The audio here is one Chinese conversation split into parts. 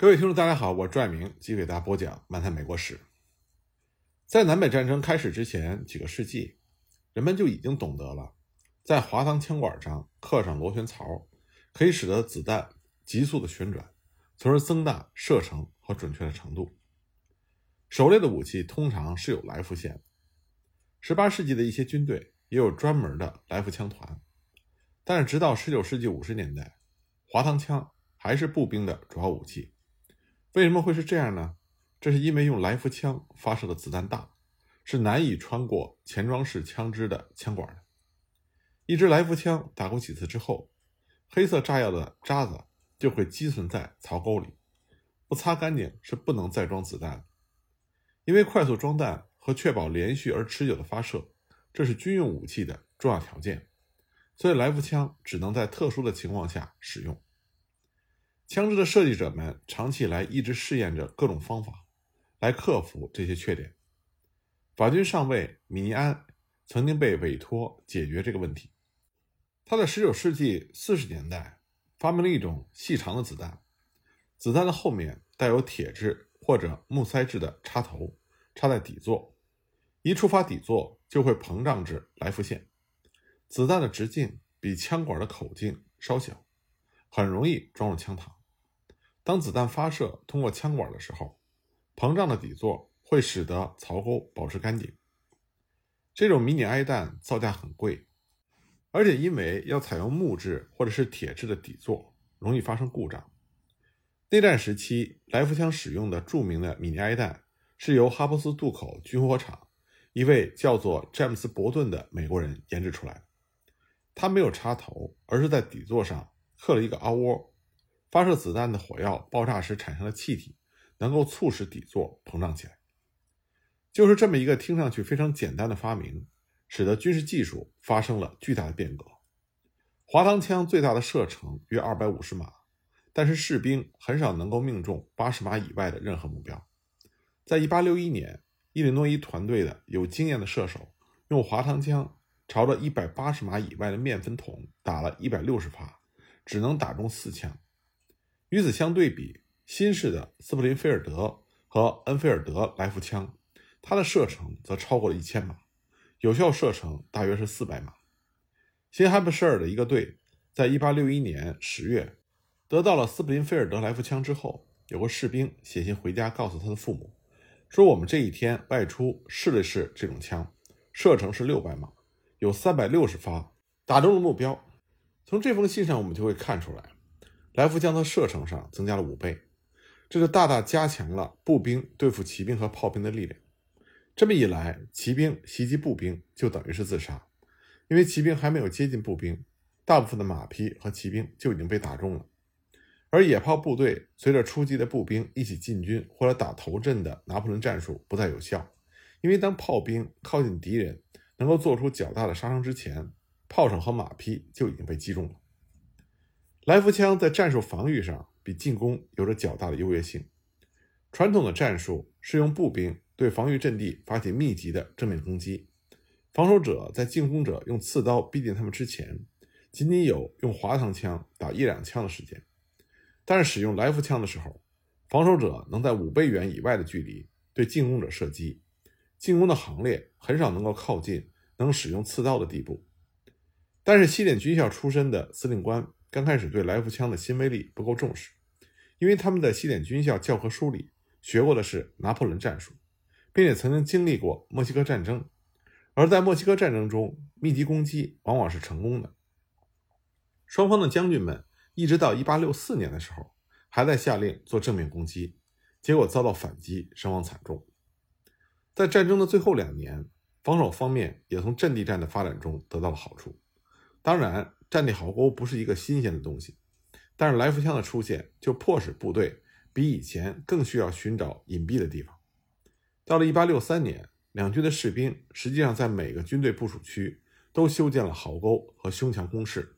各位听众，大家好，我是拽明，继续给大家播讲《漫谈美国史》。在南北战争开始之前几个世纪，人们就已经懂得了，在滑膛枪管上刻上螺旋槽，可以使得子弹急速的旋转，从而增大射程和准确的程度。狩猎的武器通常是有来福线。十八世纪的一些军队也有专门的来福枪团，但是直到十九世纪五十年代，滑膛枪还是步兵的主要武器。为什么会是这样呢？这是因为用来福枪发射的子弹大，是难以穿过前装式枪支的枪管的。一支来福枪打过几次之后，黑色炸药的渣子就会积存在槽沟里，不擦干净是不能再装子弹。因为快速装弹和确保连续而持久的发射，这是军用武器的重要条件，所以来福枪只能在特殊的情况下使用。枪支的设计者们长期以来一直试验着各种方法，来克服这些缺点。法军上尉米尼安曾经被委托解决这个问题。他在19世纪40年代发明了一种细长的子弹，子弹的后面带有铁质或者木塞制的插头，插在底座，一触发底座就会膨胀至来福线。子弹的直径比枪管的口径稍小，很容易装入枪膛。当子弹发射通过枪管的时候，膨胀的底座会使得槽沟保持干净。这种迷你埃弹造价很贵，而且因为要采用木质或者是铁质的底座，容易发生故障。内战时期，来福枪使用的著名的迷你埃弹是由哈珀斯渡口军火厂一位叫做詹姆斯·伯顿的美国人研制出来的。它没有插头，而是在底座上刻了一个凹窝。发射子弹的火药爆炸时产生的气体，能够促使底座膨胀起来。就是这么一个听上去非常简单的发明，使得军事技术发生了巨大的变革。滑膛枪最大的射程约二百五十码，但是士兵很少能够命中八十码以外的任何目标。在一八六一年，伊利诺伊团队的有经验的射手用滑膛枪朝着一百八十码以外的面粉桶打了一百六十发，只能打中四枪。与此相对比，新式的斯普林菲尔德和恩菲尔德来福枪，它的射程则超过了一千码，有效射程大约是四百码。新罕布什尔的一个队在1861年10月得到了斯普林菲尔德来福枪之后，有个士兵写信回家告诉他的父母，说我们这一天外出试了试这种枪，射程是六百码，有三百六十发打中了目标。从这封信上我们就会看出来。来福枪的射程上增加了五倍，这就大大加强了步兵对付骑兵和炮兵的力量。这么一来，骑兵袭击步兵就等于是自杀，因为骑兵还没有接近步兵，大部分的马匹和骑兵就已经被打中了。而野炮部队随着出击的步兵一起进军或者打头阵的拿破仑战术不再有效，因为当炮兵靠近敌人能够做出较大的杀伤之前，炮手和马匹就已经被击中了。来福枪在战术防御上比进攻有着较大的优越性。传统的战术是用步兵对防御阵地发起密集的正面攻击，防守者在进攻者用刺刀逼近他们之前，仅仅有用滑膛枪打一两枪的时间。但是使用来福枪的时候，防守者能在五倍远以外的距离对进攻者射击，进攻的行列很少能够靠近能使用刺刀的地步。但是西点军校出身的司令官。刚开始对来福枪的新威力不够重视，因为他们在西点军校教科书里学过的是拿破仑战术，并且曾经经历过墨西哥战争，而在墨西哥战争中，密集攻击往往是成功的。双方的将军们一直到1864年的时候，还在下令做正面攻击，结果遭到反击，伤亡惨重。在战争的最后两年，防守方面也从阵地战的发展中得到了好处，当然。战地壕沟不是一个新鲜的东西，但是来福枪的出现就迫使部队比以前更需要寻找隐蔽的地方。到了1863年，两军的士兵实际上在每个军队部署区都修建了壕沟和胸墙工事。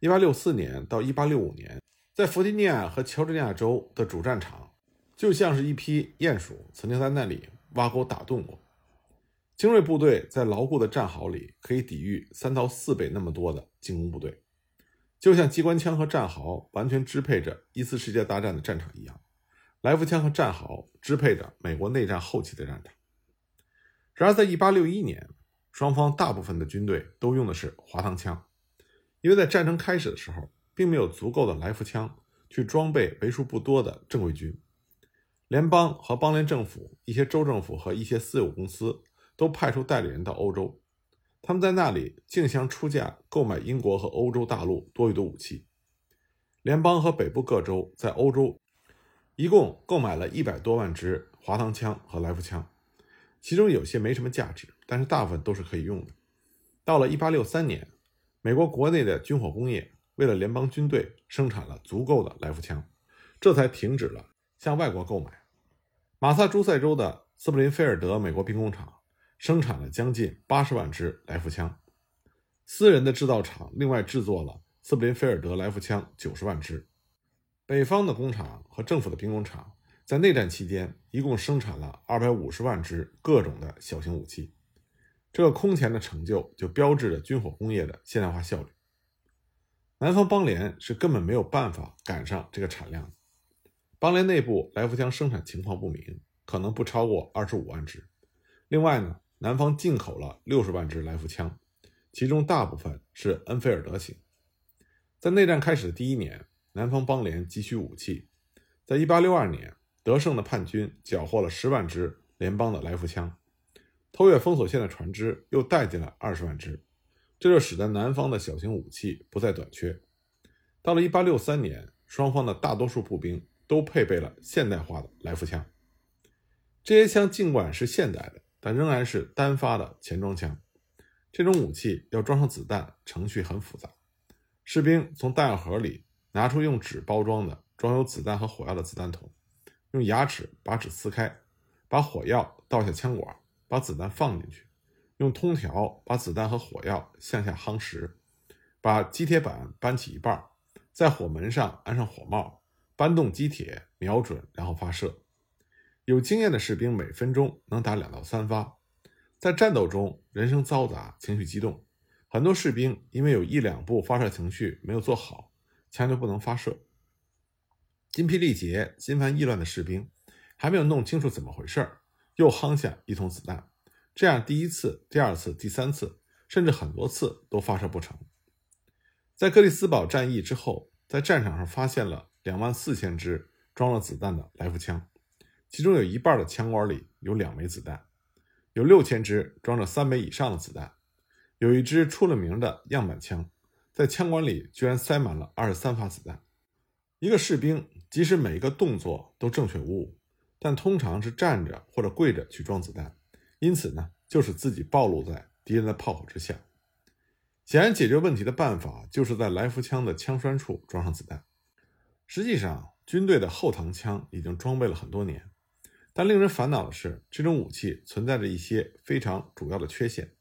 1864年到1865年，在弗吉尼亚和乔治亚州的主战场，就像是一批鼹鼠曾经在那里挖沟打洞过。精锐部队在牢固的战壕里可以抵御三到四倍那么多的进攻部队，就像机关枪和战壕完全支配着一次世界大战的战场一样。来福枪和战壕支配着美国内战后期的战场。然而，在1861年，双方大部分的军队都用的是滑膛枪，因为在战争开始的时候，并没有足够的来福枪去装备为数不多的正规军。联邦和邦联政府、一些州政府和一些私有公司都派出代理人到欧洲，他们在那里竞相出价购买英国和欧洲大陆多余的武器。联邦和北部各州在欧洲一共购买了一百多万支滑膛枪和来福枪，其中有些没什么价值，但是大部分都是可以用的。到了1863年，美国国内的军火工业为了联邦军队生产了足够的来福枪，这才停止了。向外国购买，马萨诸塞州的斯普林菲尔德美国兵工厂生产了将近八十万支来福枪，私人的制造厂另外制作了斯普林菲尔德来福枪九十万支。北方的工厂和政府的兵工厂在内战期间一共生产了二百五十万支各种的小型武器，这个空前的成就就标志着军火工业的现代化效率。南方邦联是根本没有办法赶上这个产量。邦联内部来福枪生产情况不明，可能不超过二十五万支。另外呢，南方进口了六十万支来福枪，其中大部分是恩菲尔德型。在内战开始的第一年，南方邦联急需武器。在一八六二年，得胜的叛军缴获了十万支联邦的来福枪，偷越封锁线的船只又带进了二十万支，这就使得南方的小型武器不再短缺。到了一八六三年，双方的大多数步兵。都配备了现代化的来福枪。这些枪尽管是现代的，但仍然是单发的前装枪。这种武器要装上子弹，程序很复杂。士兵从弹药盒里拿出用纸包装的装有子弹和火药的子弹筒，用牙齿把纸撕开，把火药倒下枪管，把子弹放进去，用通条把子弹和火药向下夯实，把机铁板搬起一半，在火门上安上火帽。搬动机铁，瞄准，然后发射。有经验的士兵每分钟能打两到三发。在战斗中，人声嘈杂，情绪激动，很多士兵因为有一两步发射程序没有做好，枪就不能发射。筋疲力竭、心烦意乱的士兵还没有弄清楚怎么回事又夯下一桶子弹，这样第一次、第二次、第三次，甚至很多次都发射不成。在克里斯堡战役之后，在战场上发现了。两万四千支装了子弹的来福枪，其中有一半的枪管里有两枚子弹，有六千支装着三枚以上的子弹，有一支出了名的样板枪，在枪管里居然塞满了二十三发子弹。一个士兵即使每一个动作都正确无误，但通常是站着或者跪着去装子弹，因此呢，就使自己暴露在敌人的炮火之下。显然，解决问题的办法就是在来福枪的枪栓处装上子弹。实际上，军队的后膛枪已经装备了很多年，但令人烦恼的是，这种武器存在着一些非常主要的缺陷，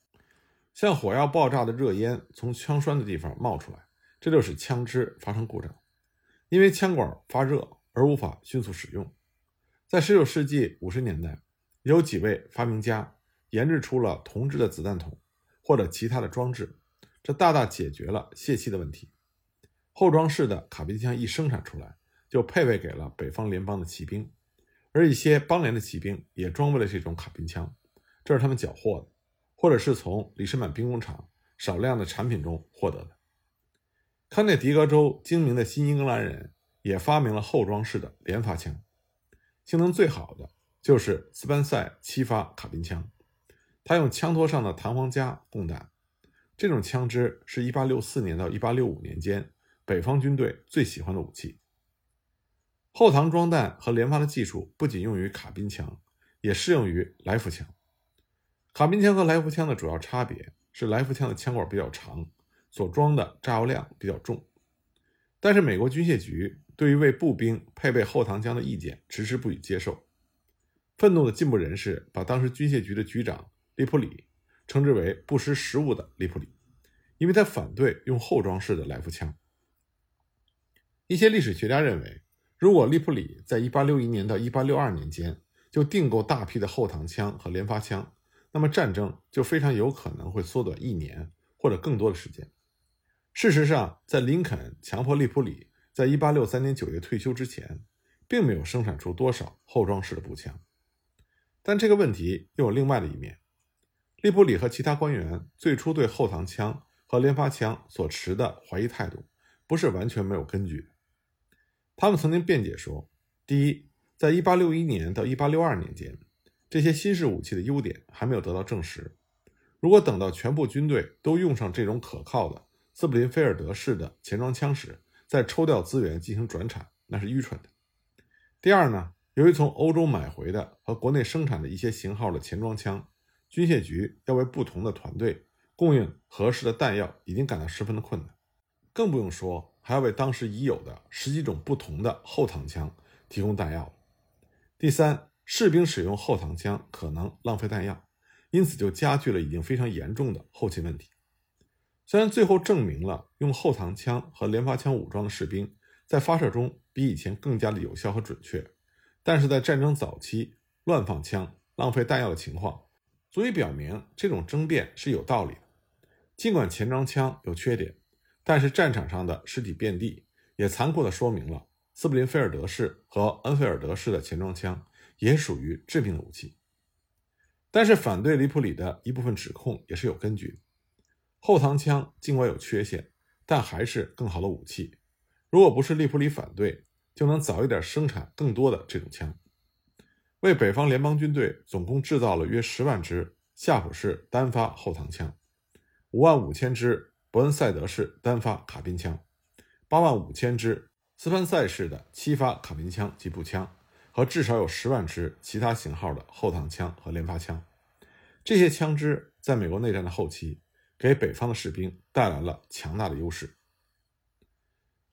像火药爆炸的热烟从枪栓的地方冒出来，这就使枪支发生故障，因为枪管发热而无法迅速使用。在19世纪50年代，有几位发明家研制出了铜制的子弹筒或者其他的装置，这大大解决了泄气的问题。后装式的卡宾枪一生产出来，就配备给了北方联邦的骑兵，而一些邦联的骑兵也装备了这种卡宾枪，这是他们缴获的，或者是从里士满兵工厂少量的产品中获得的。康涅狄格州精明的新英格兰人也发明了后装式的连发枪，性能最好的就是斯班塞七发卡宾枪，它用枪托上的弹簧夹供弹，这种枪支是一八六四年到一八六五年间。北方军队最喜欢的武器，后膛装弹和连发的技术不仅用于卡宾枪，也适用于来福枪。卡宾枪和来福枪的主要差别是，来福枪的枪管比较长，所装的炸药量比较重。但是，美国军械局对于为步兵配备后膛枪的意见迟迟不予接受。愤怒的进步人士把当时军械局的局长利普里称之为不识时务的利普里，因为他反对用后装式的来福枪。一些历史学家认为，如果利普里在1861年到1862年间就订购大批的后膛枪和连发枪，那么战争就非常有可能会缩短一年或者更多的时间。事实上，在林肯强迫利普里在1863年9月退休之前，并没有生产出多少后装式的步枪。但这个问题又有另外的一面。利普里和其他官员最初对后膛枪和连发枪所持的怀疑态度，不是完全没有根据。他们曾经辩解说：第一，在1861年到1862年间，这些新式武器的优点还没有得到证实。如果等到全部军队都用上这种可靠的斯普林菲尔德式的前装枪时，再抽调资源进行转产，那是愚蠢的。第二呢，由于从欧洲买回的和国内生产的一些型号的前装枪，军械局要为不同的团队供应合适的弹药，已经感到十分的困难，更不用说还要为当时已有的十几种不同的后膛枪提供弹药。第三，士兵使用后膛枪可能浪费弹药，因此就加剧了已经非常严重的后勤问题。虽然最后证明了用后膛枪和连发枪武装的士兵在发射中比以前更加的有效和准确，但是在战争早期乱放枪、浪费弹药的情况，足以表明这种争辩是有道理的。尽管前装枪有缺点，但是战场上的尸体遍地，也残酷地说明了斯普林菲尔德式和恩菲尔德式的前装枪也属于致命的武器。但是反对里普里的一部分指控也是有根据的。后膛枪尽管有缺陷，但还是更好的武器。如果不是利普里反对，就能早一点生产更多的这种枪，为北方联邦军队总共制造了约十万支夏普式单发后膛枪，五万五千支伯恩赛德式单发卡宾枪，八万五千支斯潘塞式的七发卡宾枪及步枪，和至少有十万支其他型号的后膛枪和连发枪。这些枪支在美国内战的后期。给北方的士兵带来了强大的优势。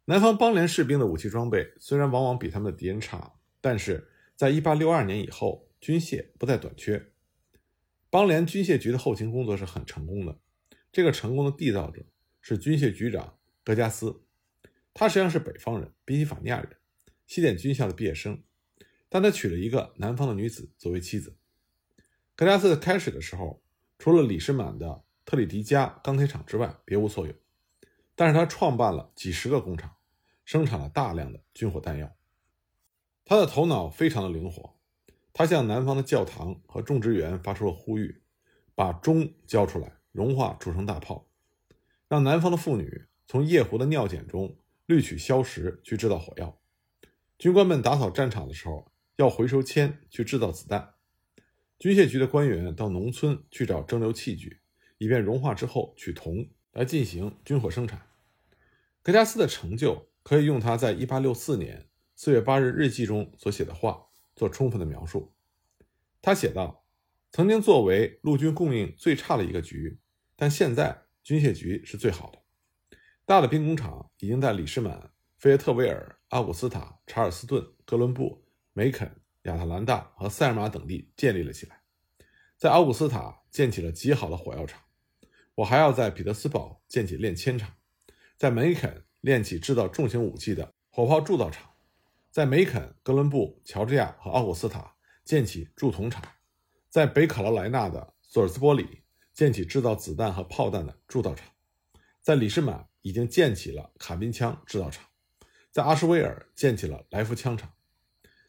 南方邦联士兵的武器装备虽然往往比他们的敌人差，但是在1862年以后，军械不再短缺。邦联军械局的后勤工作是很成功的。这个成功的缔造者是军械局长格加斯，他实际上是北方人，宾夕法尼亚人，西点军校的毕业生，但他娶了一个南方的女子作为妻子。格加斯开始的时候，除了李士满的。特里迪加钢铁厂之外别无所有，但是他创办了几十个工厂，生产了大量的军火弹药。他的头脑非常的灵活，他向南方的教堂和种植园发出了呼吁，把钟交出来融化铸成大炮，让南方的妇女从夜壶的尿碱中滤取硝石去制造火药。军官们打扫战场的时候要回收铅去制造子弹。军械局的官员到农村去找蒸馏器具。以便融化之后取铜来进行军火生产。格加斯的成就可以用他在1864年4月8日日记中所写的话做充分的描述。他写道：“曾经作为陆军供应最差的一个局，但现在军械局是最好的。大的兵工厂已经在里士满、费耶特维尔、阿古斯塔、查尔斯顿、哥伦布、梅肯、亚特兰大和塞尔玛等地建立了起来，在奥古斯塔建起了极好的火药厂。”我还要在彼得斯堡建起炼铅厂，在梅肯炼起制造重型武器的火炮铸造厂，在梅肯、哥伦布、乔治亚和奥古斯塔建起铸铜厂，在北卡罗来纳的索尔斯波里建起制造子弹和炮弹的铸造厂，在里士满已经建起了卡宾枪制造厂，在阿什维尔建起了来福枪厂。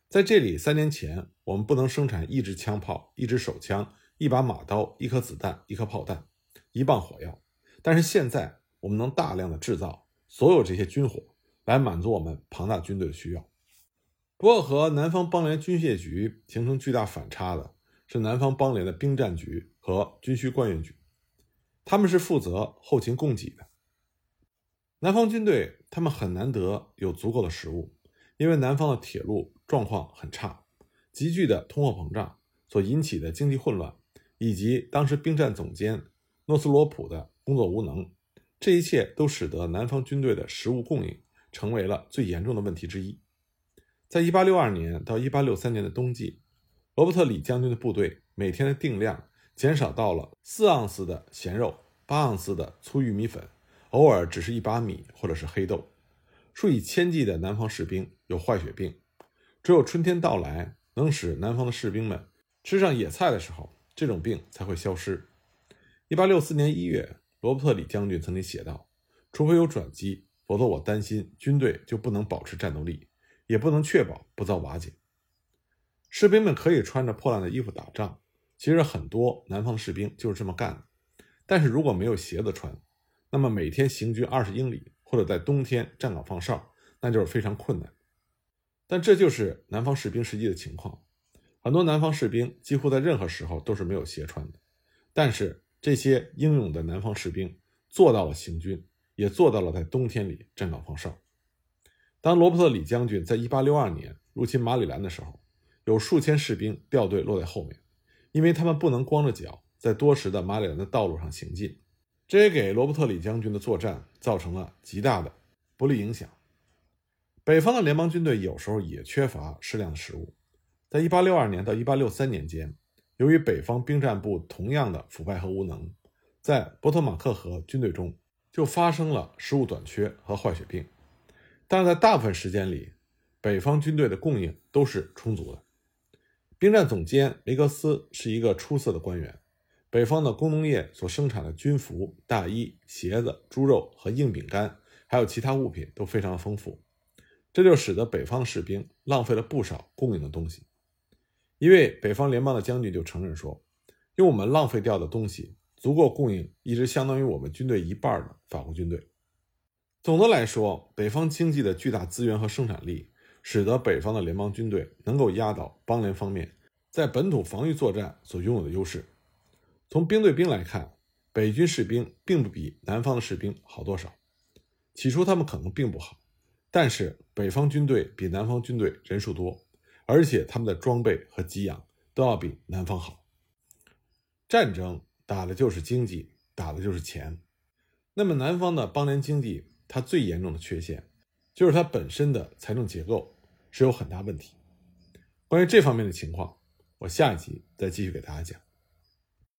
在这里，三年前我们不能生产一支枪炮、一支手枪、一把马刀、一颗子弹、一颗炮弹。一磅火药，但是现在我们能大量的制造所有这些军火，来满足我们庞大军队的需要。不过，和南方邦联军械局形成巨大反差的是南方邦联的兵站局和军需官员局，他们是负责后勤供给的。南方军队他们很难得有足够的食物，因为南方的铁路状况很差，急剧的通货膨胀所引起的经济混乱，以及当时兵站总监。诺斯罗普的工作无能，这一切都使得南方军队的食物供应成为了最严重的问题之一。在1862年到1863年的冬季，罗伯特·李将军的部队每天的定量减少到了四盎司的咸肉、八盎司的粗玉米粉，偶尔只是一把米或者是黑豆。数以千计的南方士兵有坏血病，只有春天到来，能使南方的士兵们吃上野菜的时候，这种病才会消失。一八六四年一月，罗伯特·李将军曾经写道：“除非有转机，否则我担心军队就不能保持战斗力，也不能确保不遭瓦解。士兵们可以穿着破烂的衣服打仗，其实很多南方士兵就是这么干的。但是如果没有鞋子穿，那么每天行军二十英里，或者在冬天站岗放哨，那就是非常困难。但这就是南方士兵实际的情况。很多南方士兵几乎在任何时候都是没有鞋穿的。但是这些英勇的南方士兵做到了行军，也做到了在冬天里站岗放哨。当罗伯特李将军在1862年入侵马里兰的时候，有数千士兵掉队落在后面，因为他们不能光着脚在多时的马里兰的道路上行进，这也给罗伯特李将军的作战造成了极大的不利影响。北方的联邦军队有时候也缺乏适量的食物，在1862年到1863年间，由于北方兵站部同样的腐败和无能，在波托马克河军队中就发生了食物短缺和坏血病，但是在大部分时间里，北方军队的供应都是充足的。兵站总监雷格斯是一个出色的官员。北方的工农业所生产的军服、大衣、鞋子、猪肉和硬饼干，还有其他物品都非常丰富，这就使得北方士兵浪费了不少供应的东西。一位北方联邦的将军就承认说：“用我们浪费掉的东西，足够供应一支相当于我们军队一半的法国军队。”总的来说，北方经济的巨大资源和生产力。使得北方的联邦军队能够压倒邦联方面在本土防御作战所拥有的优势。从兵对兵来看，北军士兵并不比南方的士兵好多少。起初他们可能并不好，但是北方军队比南方军队人数多，而且他们的装备和给养都要比南方好。战争打的就是经济，打的就是钱。那么南方的邦联经济，它最严重的缺陷就是它本身的财政结构。是有很大问题。关于这方面的情况，我下一集再继续给大家讲。